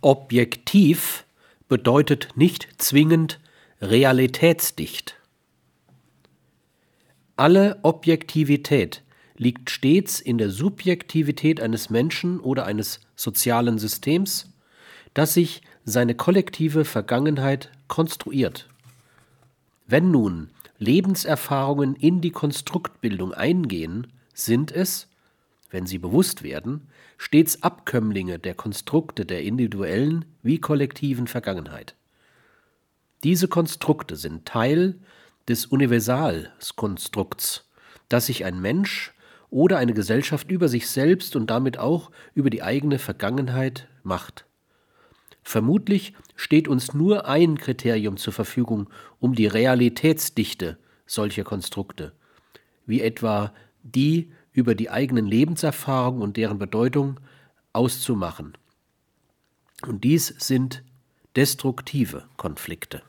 Objektiv bedeutet nicht zwingend realitätsdicht. Alle Objektivität liegt stets in der Subjektivität eines Menschen oder eines sozialen Systems, das sich seine kollektive Vergangenheit konstruiert. Wenn nun Lebenserfahrungen in die Konstruktbildung eingehen, sind es, wenn sie bewusst werden, stets Abkömmlinge der Konstrukte der individuellen wie kollektiven Vergangenheit. Diese Konstrukte sind Teil des Universalkonstrukts, das sich ein Mensch oder eine Gesellschaft über sich selbst und damit auch über die eigene Vergangenheit macht. Vermutlich steht uns nur ein Kriterium zur Verfügung, um die Realitätsdichte solcher Konstrukte, wie etwa die über die eigenen Lebenserfahrungen und deren Bedeutung auszumachen. Und dies sind destruktive Konflikte.